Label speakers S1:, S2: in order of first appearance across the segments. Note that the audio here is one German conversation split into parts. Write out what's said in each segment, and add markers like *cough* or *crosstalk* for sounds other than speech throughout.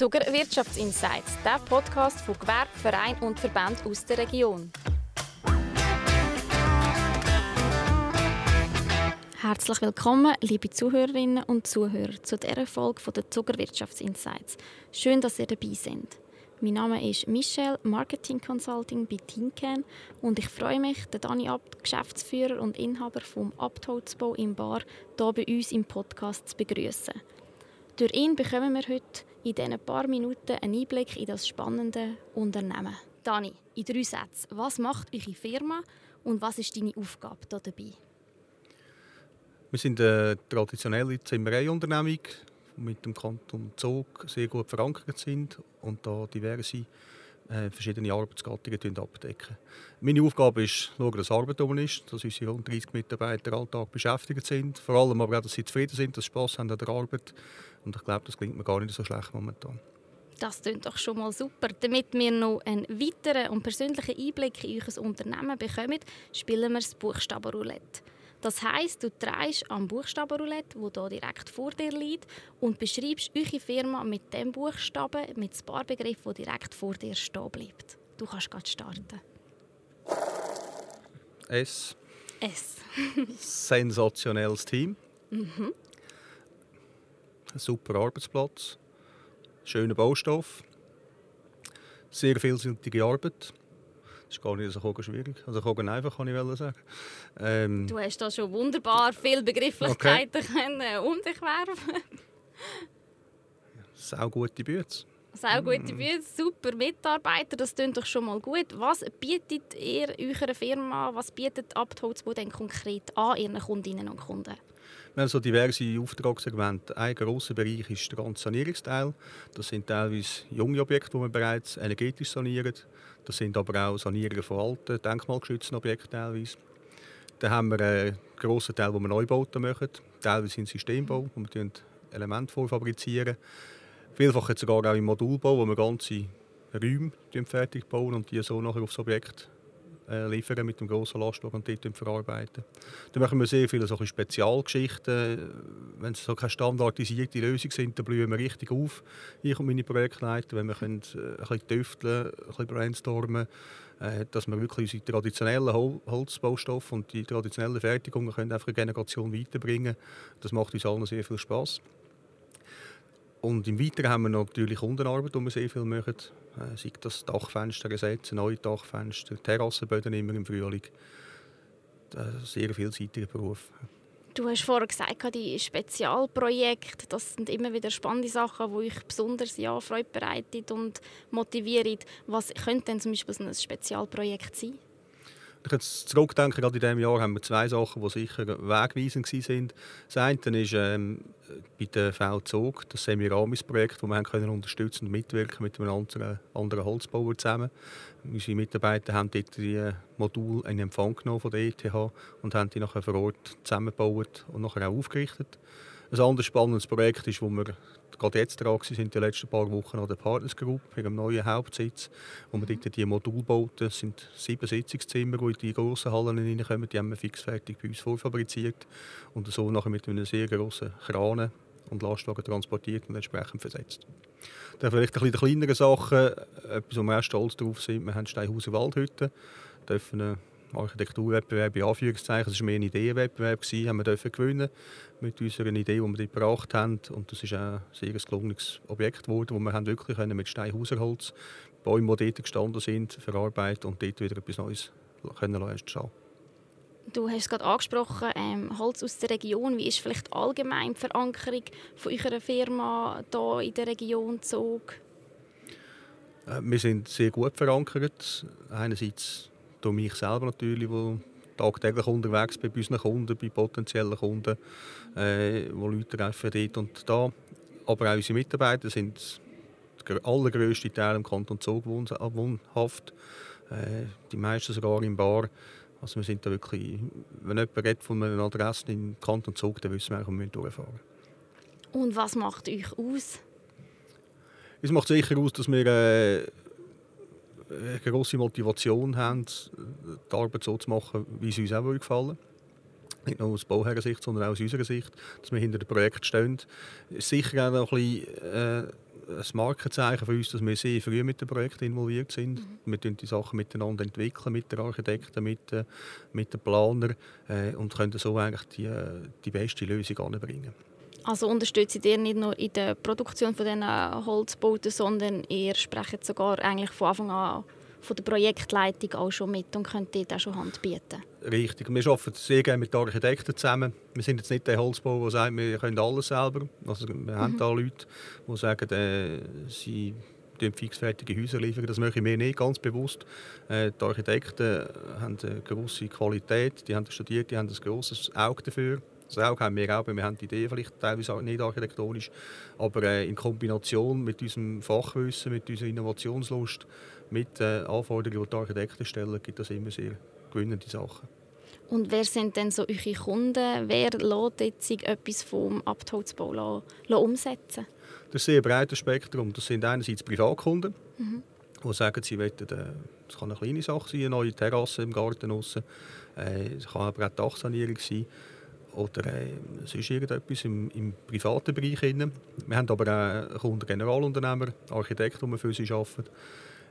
S1: Zuger Wirtschaftsinsights, der Podcast von Gewerbe, Verein und Verband aus der Region. Herzlich willkommen, liebe Zuhörerinnen und Zuhörer, zu dieser Folge der Zuger Wirtschaftsinsights. Schön, dass ihr dabei seid. Mein Name ist Michelle, Marketing Consulting bei Teamcan und ich freue mich, den Dani Abt, Geschäftsführer und Inhaber vom Abtholzbau im Bar, hier bei uns im Podcast zu begrüßen. Durch ihn bekommen wir heute in diesen paar Minuten einen Einblick in das spannende Unternehmen. Dani, in drei Sätzen, was macht eure Firma und was ist deine Aufgabe hier dabei?
S2: Wir sind eine traditionelle Zimmereiunternehmung, die mit dem Kanton Zug sehr gut verankert sind und da diverse äh, verschiedene Arbeitsgattungen abdecken. Meine Aufgabe ist, schauen, dass Arbeit um ist, dass unsere rund 30 Mitarbeiter alltag beschäftigt sind, vor allem aber auch, dass sie zufrieden sind, dass sie Spass haben an der Arbeit und ich glaube, das klingt mir gar nicht so schlecht momentan.
S1: Das klingt doch schon mal super. Damit wir noch einen weiteren und persönlichen Einblick in euer Unternehmen bekommen, spielen wir das Buchstabenroulette. Das heisst, du drehst am Buchstabenroulette, wo hier direkt vor dir liegt, und beschreibst eure Firma mit dem Buchstaben, mit dem Barbegriff, der direkt vor dir stehen bleibt. Du kannst gerade starten.
S2: S.
S1: S. *laughs*
S2: Sensationelles Team.
S1: Mhm.
S2: Ein super Arbeitsplatz. Schöner Baustoff. Sehr vielseitige Arbeit. Das ist gar nicht so schwierig. Also einfach, kann ich sagen.
S1: Ähm, du hast da schon wunderbar viele Begrifflichkeiten okay. können um dich werfen.
S2: Sau gute Bütze.
S1: Sau gute Bütze, super Mitarbeiter, das klingt doch schon mal gut. Was bietet ihr eurer Firma, was bietet Abtholzbau denn konkret an ihren Kundinnen und Kunden?
S2: Wir haben so diverse Auftragssegmente. Ein grosser Bereich ist der ganze Sanierungsteil. Das sind teilweise junge Objekte, die wir bereits energetisch sanieren. Das sind aber auch Sanierungen von alten, denkmalgeschützten Objekten teilweise. Dann haben wir einen grossen Teil, wo wir Neubauten machen. Teilweise sind Systembau, wo wir Elemente vorfabrizieren. Vielfach jetzt sogar auch im Modulbau, wo wir ganze Räume fertig bauen und die so nachher aufs Objekt äh, liefern mit dem grossen Lastwagen und dort verarbeiten. Dann machen wir sehr viele solche Spezialgeschichten. Wenn es so keine standardisierte Lösung sind, dann blühen wir richtig auf. Ich und meine Projektleiter, wenn wir können, äh, ein bisschen tüfteln, ein bisschen brainstormen, äh, dass wir wirklich unsere traditionellen Hol Holzbaustoffe und die traditionellen Fertigungen können einfach eine Generation weiterbringen. Das macht uns allen sehr viel Spaß. Und im Weiteren haben wir natürlich Kundenarbeit, die wir sehr viel machen. Äh, sei das Dachfenster ersetzen, neue Dachfenster, Terrassenböden immer im Frühling. Das ist ein sehr vielseitiger Beruf.
S1: Du hast vorhin gesagt, die Spezialprojekte, das sind immer wieder spannende Sachen, die euch besonders ja, Freude bereiten und motivieren. Was könnte denn zum Beispiel ein Spezialprojekt sein?
S2: Ich jetzt zurückdenke, gerade in diesem Jahr haben wir zwei Sachen, die sicher wegweisend waren. Das eine ist ähm, bei der VL Zug, das Semiramis-Projekt, das wir haben unterstützen und mitwirken mit einem anderen, anderen Holzbauer zusammen. Unsere Mitarbeiter haben dort die Module in Empfang genommen von der ETH und haben die nachher vor Ort zusammengebaut und nachher auch aufgerichtet. Ein anderes spannendes Projekt ist, wo wir gerade jetzt dran sind, die letzten paar Wochen an der Partners Group, einem neuen Hauptsitz, wo wir dort die Module bauen. Das sind sieben Sitzungszimmer, die in die grossen Hallen hineinkommen. Die haben wir fixfertig bei uns vorfabriziert und so nachher mit einem sehr grossen Kran und Lastwagen transportiert und entsprechend versetzt. Dann vielleicht ein bisschen die kleineren Sachen, etwas, wo wir auch stolz drauf sind. Wir haben Steinhauser Waldhütten, dürfen Architekturwettbewerb in Anführungszeichen. Es war mehr ein Ideenwettbewerb, gewesen, haben wir dürfen gewinnen mit unserer Idee, die wir dort gebracht haben. Und das ist auch ein sehr gelungenes Objekt geworden, wo wir haben wirklich mit Steinhauserholz Bäume, die dort gestanden sind, verarbeitet und dort wieder etwas Neues können entstehen
S1: Du hast es gerade angesprochen, ähm, Holz aus der Region. Wie ist vielleicht allgemein die Verankerung von eurer Firma hier in der Region Zug?
S2: Äh, wir sind sehr gut verankert. Einerseits durch mich selber natürlich, wo tagtäglich unterwegs bin bei unseren Kunden, bei potenziellen Kunden, äh, wo Leute treffen dort und da. Aber auch unsere Mitarbeiter sind der allergrößte Teil im Kanton Zug wohnhaft. Äh, die meisten sogar im Bar. Also wir sind da wirklich, wenn jemand redet von einer Adresse im Kanton Zug, dann wissen wir, wo wir durchfahren
S1: Und was macht euch aus?
S2: Es macht sicher aus, dass wir äh, eine grosse Motivation haben, die Arbeit so zu machen, wie sie uns auch gefallen nicht nur aus Bauherrensicht, sondern auch aus unserer Sicht, dass wir hinter dem Projekt stehen. Sicher auch noch ein bisschen, äh, ein Markenzeichen für uns, dass wir sehr früh mit dem Projekt involviert sind. Mhm. Wir entwickeln die Sachen miteinander entwickeln, mit den Architekten, mit, äh, mit den Planern äh, und können so eigentlich die, äh, die beste Lösung anbringen.
S1: Also unterstützt ihr nicht nur in der Produktion von diesen Holzbauten, sondern ihr sprecht sogar eigentlich von Anfang an von der Projektleitung auch schon mit und könnt dort auch schon Hand bieten?
S2: Richtig. Wir arbeiten sehr gerne mit Architekten zusammen. Wir sind jetzt nicht der Holzbau, der sagt, wir können alles selber. Also wir mhm. haben da Leute, die sagen, äh, sie fixfertige Häuser liefern. Das möchten wir nicht, ganz bewusst. Äh, die Architekten haben eine grosse Qualität, die haben studiert, die haben ein grosses Auge dafür. Das Auge haben wir auch, wir haben die Idee vielleicht teilweise auch nicht architektonisch, aber äh, in Kombination mit unserem Fachwissen, mit unserer Innovationslust, mit den Anforderungen, die die Architekten stellen, gibt das immer sehr gewinnende Sachen.
S1: Und wer sind denn so eure Kunden? Wer lässt jetzt etwas vom Abtholzbau umsetzen?
S2: Das ist ein sehr breites Spektrum. Das sind einerseits Privatkunden, mhm. die sagen, sie wollen, äh, das kann eine kleine Sache sein, eine neue Terrasse im Garten draussen. Äh, es kann aber auch Dachsanierung sein oder äh, sonst irgendetwas im, im privaten Bereich. Wir haben aber auch Kunden, Generalunternehmer, Architekten, die wir für sie arbeiten.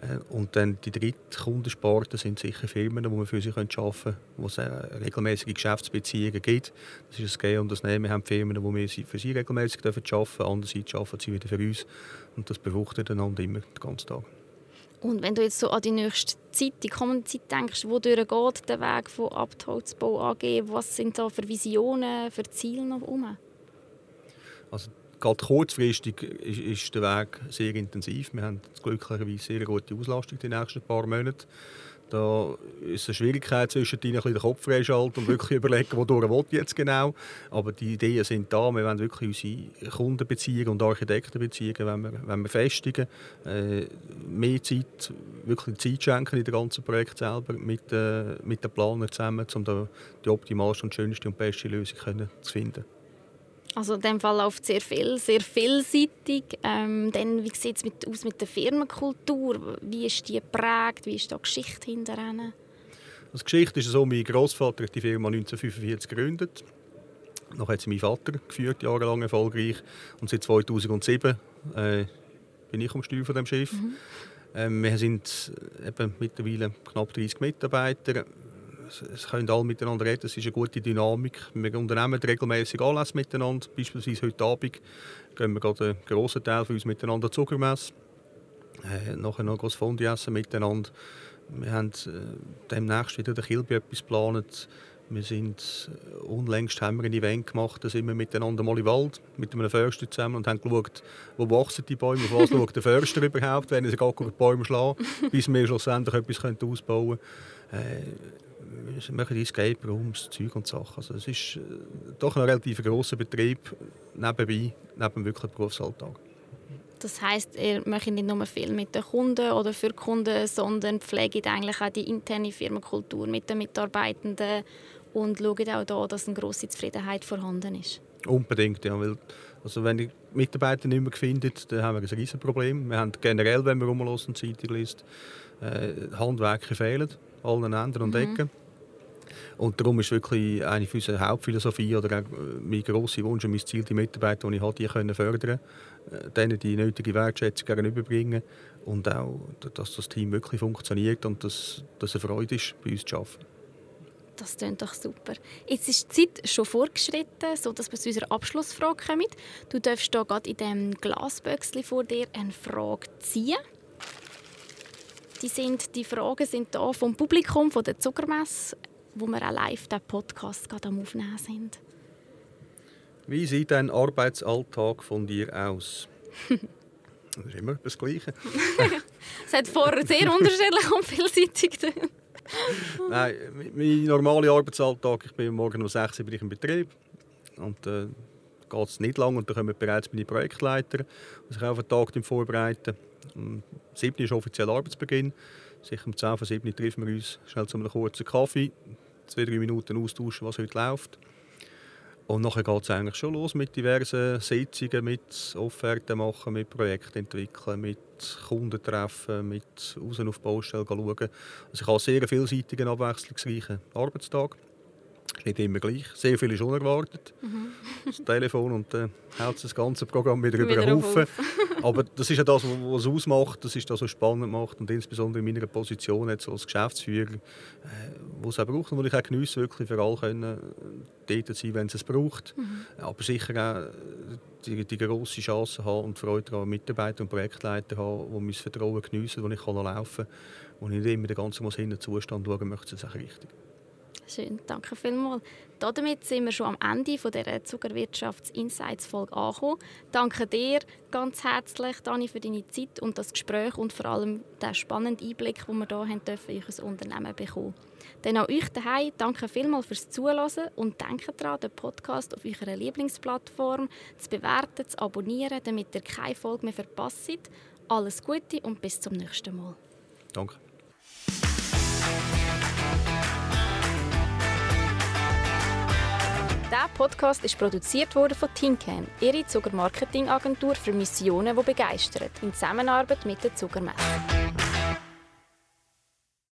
S2: Äh, und dann die dritte Kundensparte sind sicher Firmen, die wir für sie arbeiten können, wo es regelmäßige Geschäftsbeziehungen gibt. Das ist das Gehen und das Nehmen. Wir haben Firmen, die wir für sie regelmäßig arbeiten dürfen, andererseits arbeiten sie wieder für uns. Und das befruchtet einander immer den ganzen Tag.
S1: Und wenn du jetzt so an die nächste Zeit, die kommende Zeit denkst, wodurch geht der Weg von Abtholzbau AG? Was sind da für Visionen, für Ziele noch um?
S2: Also gerade kurzfristig ist, ist, der Weg sehr intensiv. Wir haben glücklicherweise sehr gute Auslastung die nächsten paar Monate. Da ist eine Schwierigkeit zwischen bisschen den Kopf freischalten und wirklich überlegen, wodurch will jetzt genau. Aber die Ideen sind da. Wir wollen wirklich unsere Kundenbeziehungen und Architektenbeziehungen wenn wir, wenn wir festigen. Äh, mehr Zeit, wirklich Zeit schenken in das ganze Projekt selber mit, äh, mit den Planern zusammen, um da die optimalste und schönste und beste Lösung können zu finden.
S1: Also in dem Fall läuft sehr viel, sehr vielseitig. Ähm, dann, wie sieht es mit, aus mit der Firmenkultur? Wie ist die geprägt? Wie ist da die Geschichte hinter?
S2: Also die Geschichte ist so, mein Großvater hat die Firma 1945 gegründet. Noch hat sie mein Vater geführt, jahrelang erfolgreich. Und seit 2007 äh, bin ich am Steuer von dem Schiff. Mhm. Ähm, wir sind eben mittlerweile knapp 30 Mitarbeiter es können alle miteinander reden, es ist eine gute Dynamik. Wir unternehmen regelmäßig Anlässe miteinander. Beispielsweise heute Abend gehen wir gerade einen grossen Teil von uns miteinander Zuckermesse. Äh, nachher noch ein Fondi essen miteinander. Wir haben äh, demnächst wieder der Kilby etwas geplant. Wir sind äh, unlängst haben wir ein Event gemacht, da sind wir miteinander mal im Wald mit einem Förster zusammen und haben geschaut, wo wachsen die Bäume, auf was schaut der Förster *laughs* überhaupt, wenn er sich gar die Bäume schlagen, bis wir schlussendlich etwas ausbauen können. Äh, wir machen Escape Rooms, Zeug und Sachen. Also es ist äh, doch ein relativ grosser Betrieb nebenbei, neben dem wirklichen Berufsalltag.
S1: Das heißt, ihr macht nicht nur viel mit den Kunden oder für Kunden, sondern pflegt eigentlich auch die interne Firmenkultur mit den Mitarbeitenden und schaut auch da, dass eine grosse Zufriedenheit vorhanden ist.
S2: Unbedingt, ja. Weil, also wenn die Mitarbeiter nicht mehr finden, dann haben wir ein riesiges Problem. Wir haben generell, wenn wir rumlassen Zeitung liest, äh, Handwerker fehlen, allen Enden und mhm. Und darum ist wirklich eine unserer Hauptphilosophie oder auch äh, mein grosser Wunsch und mein Ziel, die Mitarbeiter, die ich habe, die können fördern, äh, denen die nötige Wertschätzung gegenüberbringen und auch, dass das Team wirklich funktioniert und dass, dass eine Freude ist, bei uns zu arbeiten.
S1: Das klingt doch super. Jetzt ist die Zeit schon vorgeschritten, sodass wir zu unserer Abschlussfrage kommen. Du darfst hier gerade in diesem Glasböckchen vor dir eine Frage ziehen. Die, sind, die Fragen sind hier vom Publikum, von der Zuckermesse wo wir auch live den Podcast gerade am Aufnehmen sind.
S2: Wie sieht dein Arbeitsalltag von dir aus? *laughs* das ist immer das Gleiche. *laughs*
S1: es hat vorher sehr unterschiedlich und vielseitig. *laughs*
S2: Nein, mein normaler Arbeitsalltag, ich bin morgen um 6 Uhr im Betrieb und äh, geht es nicht lang und dann kommen bereits meine Projektleiter, die sich auf den Tag vorbereiten. Um 7 Uhr ist offiziell Arbeitsbeginn. Sicher um 10 vor 7 treffen wir uns schnell zu einem kurzen Kaffee, zwei, drei Minuten austauschen, was heute läuft. Und nachher geht es eigentlich schon los mit diversen Sitzungen, mit Offerten machen, mit Projekten entwickeln, mit Kunden treffen, mit raus auf die Baustelle schauen. Also ich habe einen sehr vielseitigen, abwechslungsreichen Arbeitstag. Ist nicht immer gleich. Sehr viel ist unerwartet. Mhm. Das Telefon und dann äh, haut das ganze Programm wieder, wieder über den Haufen. *laughs* Aber das ist ja das, was es ausmacht, das ist das, was spannend macht und insbesondere in meiner Position jetzt als Geschäftsführer, äh, wo es auch braucht und wo ich auch geniesse, wirklich für alle können, äh, dort sein, wenn es es braucht. Mhm. Aber sicher auch die, die grosse Chance haben und Freude an Mitarbeiter und Projektleiter haben, die mein Vertrauen geniessen, wo ich kann laufen kann, ich nicht immer den ganzen Zustand schauen möchte, ist auch richtig.
S1: Schön, danke vielmals. Damit sind wir schon am Ende von dieser Zuckerwirtschafts-Insights-Folge angekommen. Danke dir ganz herzlich, Dani, für deine Zeit und das Gespräch und vor allem den spannenden Einblick, den wir hier haben dürfen, in euer Unternehmen bekommen. Dann auch euch daheim danke vielmals fürs Zuhören und denkt daran, den Podcast auf eurer Lieblingsplattform zu bewerten, zu abonnieren, damit ihr keine Folge mehr verpasst. Alles Gute und bis zum nächsten Mal.
S2: Danke.
S1: Dieser Podcast ist produziert worden von Tincan, ihre Zuckermarketingagentur für Missionen, die begeistern, in Zusammenarbeit mit der Zuckermesse.